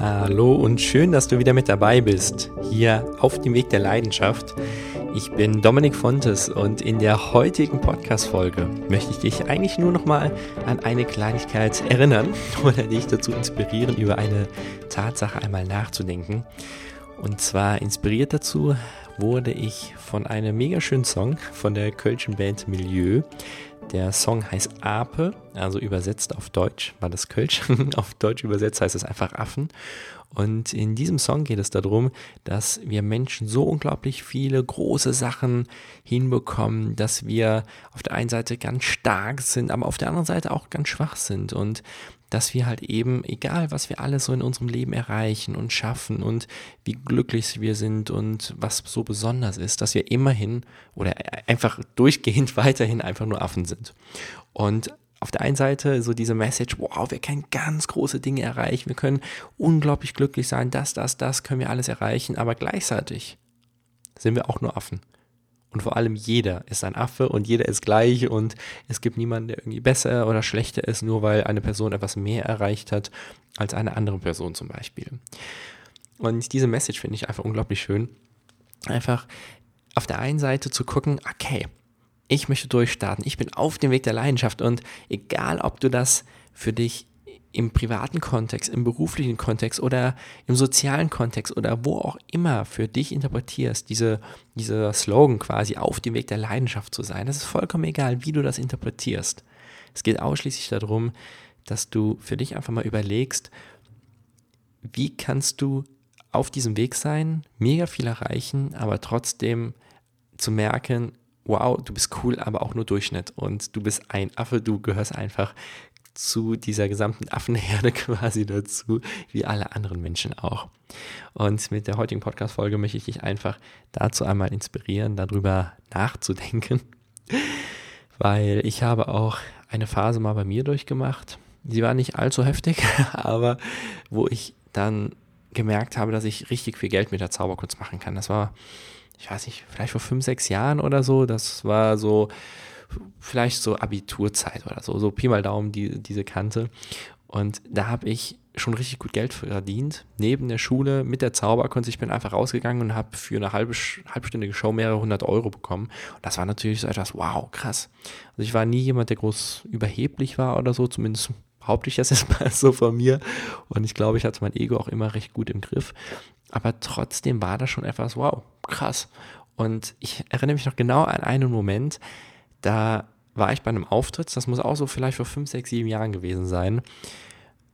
Hallo und schön, dass du wieder mit dabei bist, hier auf dem Weg der Leidenschaft. Ich bin Dominik Fontes und in der heutigen Podcast-Folge möchte ich dich eigentlich nur noch mal an eine Kleinigkeit erinnern oder dich dazu inspirieren, über eine Tatsache einmal nachzudenken. Und zwar inspiriert dazu wurde ich von einem mega schönen Song von der Kölschen Band Milieu. Der Song heißt Ape, also übersetzt auf Deutsch, war das Kölsch. auf Deutsch übersetzt heißt es einfach Affen. Und in diesem Song geht es darum, dass wir Menschen so unglaublich viele große Sachen hinbekommen, dass wir auf der einen Seite ganz stark sind, aber auf der anderen Seite auch ganz schwach sind. Und dass wir halt eben, egal was wir alles so in unserem Leben erreichen und schaffen und wie glücklich wir sind und was so besonders ist, dass wir immerhin oder einfach durchgehend weiterhin einfach nur Affen sind. Und auf der einen Seite so diese Message, wow, wir können ganz große Dinge erreichen, wir können unglaublich glücklich sein, das, das, das können wir alles erreichen, aber gleichzeitig sind wir auch nur Affen. Und vor allem jeder ist ein Affe und jeder ist gleich und es gibt niemanden, der irgendwie besser oder schlechter ist, nur weil eine Person etwas mehr erreicht hat als eine andere Person zum Beispiel. Und diese Message finde ich einfach unglaublich schön. Einfach auf der einen Seite zu gucken, okay, ich möchte durchstarten, ich bin auf dem Weg der Leidenschaft und egal, ob du das für dich im privaten Kontext, im beruflichen Kontext oder im sozialen Kontext oder wo auch immer für dich interpretierst, diese, dieser Slogan quasi auf dem Weg der Leidenschaft zu sein, das ist vollkommen egal, wie du das interpretierst. Es geht ausschließlich darum, dass du für dich einfach mal überlegst, wie kannst du auf diesem Weg sein, mega viel erreichen, aber trotzdem zu merken, wow, du bist cool, aber auch nur Durchschnitt und du bist ein Affe, du gehörst einfach zu dieser gesamten Affenherde quasi dazu, wie alle anderen Menschen auch. Und mit der heutigen Podcast-Folge möchte ich dich einfach dazu einmal inspirieren, darüber nachzudenken, weil ich habe auch eine Phase mal bei mir durchgemacht. Sie war nicht allzu heftig, aber wo ich dann gemerkt habe, dass ich richtig viel Geld mit der Zauberkunst machen kann. Das war, ich weiß nicht, vielleicht vor fünf, sechs Jahren oder so. Das war so vielleicht so Abiturzeit oder so, so Pi mal Daumen die, diese Kante. Und da habe ich schon richtig gut Geld verdient. Neben der Schule mit der Zauberkunst. Ich bin einfach rausgegangen und habe für eine halbe, halbstündige Show mehrere hundert Euro bekommen. Und das war natürlich so etwas, wow, krass. Also ich war nie jemand, der groß überheblich war oder so, zumindest behaupte ich das jetzt mal so von mir. Und ich glaube, ich hatte mein Ego auch immer recht gut im Griff. Aber trotzdem war das schon etwas, wow, krass. Und ich erinnere mich noch genau an einen Moment, da war ich bei einem Auftritt, das muss auch so vielleicht vor fünf, sechs, sieben Jahren gewesen sein.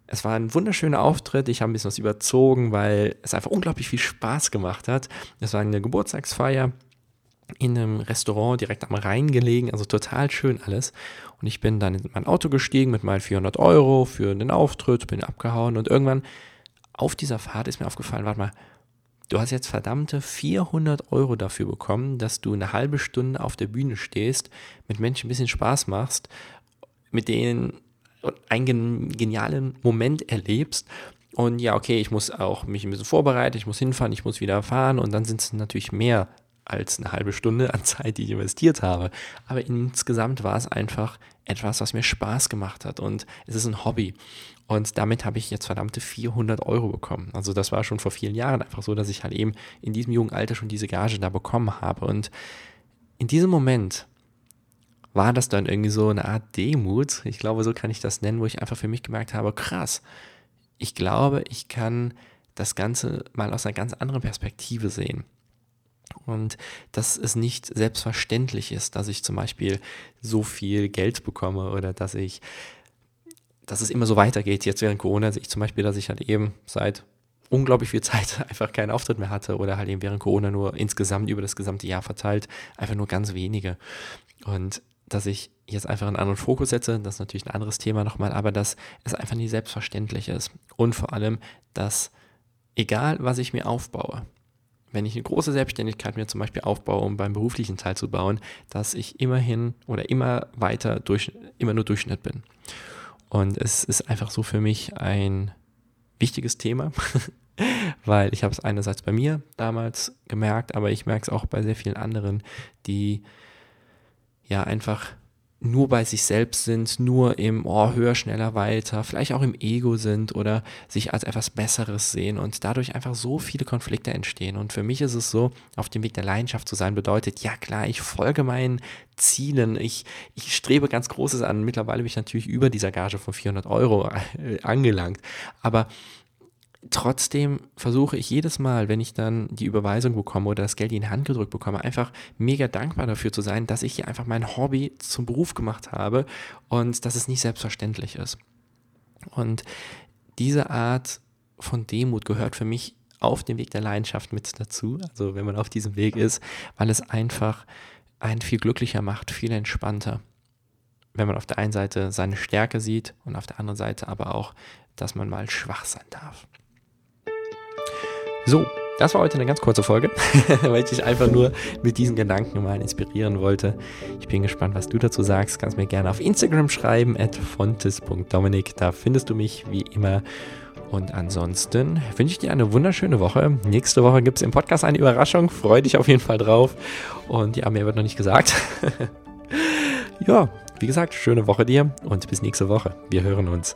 Es war ein wunderschöner Auftritt, ich habe ein bisschen was überzogen, weil es einfach unglaublich viel Spaß gemacht hat. Es war eine Geburtstagsfeier in einem Restaurant direkt am Rhein gelegen, also total schön alles. Und ich bin dann in mein Auto gestiegen mit meinen 400 Euro für den Auftritt, bin abgehauen und irgendwann auf dieser Fahrt ist mir aufgefallen, warte mal, Du hast jetzt verdammte 400 Euro dafür bekommen, dass du eine halbe Stunde auf der Bühne stehst, mit Menschen ein bisschen Spaß machst, mit denen einen genialen Moment erlebst. Und ja, okay, ich muss auch mich ein bisschen vorbereiten, ich muss hinfahren, ich muss wieder fahren und dann sind es natürlich mehr als eine halbe Stunde an Zeit, die ich investiert habe. Aber insgesamt war es einfach etwas, was mir Spaß gemacht hat und es ist ein Hobby. Und damit habe ich jetzt verdammte 400 Euro bekommen. Also das war schon vor vielen Jahren einfach so, dass ich halt eben in diesem jungen Alter schon diese Gage da bekommen habe. Und in diesem Moment war das dann irgendwie so eine Art Demut, ich glaube, so kann ich das nennen, wo ich einfach für mich gemerkt habe, krass, ich glaube, ich kann das Ganze mal aus einer ganz anderen Perspektive sehen. Und dass es nicht selbstverständlich ist, dass ich zum Beispiel so viel Geld bekomme oder dass ich, dass es immer so weitergeht. Jetzt während Corona sehe ich zum Beispiel, dass ich halt eben seit unglaublich viel Zeit einfach keinen Auftritt mehr hatte oder halt eben während Corona nur insgesamt über das gesamte Jahr verteilt, einfach nur ganz wenige. Und dass ich jetzt einfach einen anderen Fokus setze, das ist natürlich ein anderes Thema nochmal, aber dass es einfach nicht selbstverständlich ist. Und vor allem, dass egal was ich mir aufbaue, wenn ich eine große Selbstständigkeit mir zum Beispiel aufbaue, um beim beruflichen Teil zu bauen, dass ich immerhin oder immer weiter durch, immer nur Durchschnitt bin. Und es ist einfach so für mich ein wichtiges Thema, weil ich habe es einerseits bei mir damals gemerkt, aber ich merke es auch bei sehr vielen anderen, die ja einfach nur bei sich selbst sind, nur im oh, höher, schneller, weiter, vielleicht auch im Ego sind oder sich als etwas Besseres sehen und dadurch einfach so viele Konflikte entstehen. Und für mich ist es so, auf dem Weg der Leidenschaft zu sein, bedeutet, ja klar, ich folge meinen Zielen, ich, ich strebe ganz Großes an. Mittlerweile bin ich natürlich über dieser Gage von 400 Euro äh, angelangt. Aber trotzdem versuche ich jedes Mal, wenn ich dann die Überweisung bekomme oder das Geld in die Hand gedrückt bekomme, einfach mega dankbar dafür zu sein, dass ich hier einfach mein Hobby zum Beruf gemacht habe und dass es nicht selbstverständlich ist. Und diese Art von Demut gehört für mich auf dem Weg der Leidenschaft mit dazu, also wenn man auf diesem Weg ist, weil es einfach einen viel glücklicher macht, viel entspannter. Wenn man auf der einen Seite seine Stärke sieht und auf der anderen Seite aber auch, dass man mal schwach sein darf. So, das war heute eine ganz kurze Folge, weil ich dich einfach nur mit diesen Gedanken mal inspirieren wollte. Ich bin gespannt, was du dazu sagst. Kannst mir gerne auf Instagram schreiben, at fontes.dominik. Da findest du mich wie immer. Und ansonsten wünsche ich dir eine wunderschöne Woche. Nächste Woche gibt es im Podcast eine Überraschung. Freue dich auf jeden Fall drauf. Und ja, mehr wird noch nicht gesagt. ja, wie gesagt, schöne Woche dir und bis nächste Woche. Wir hören uns.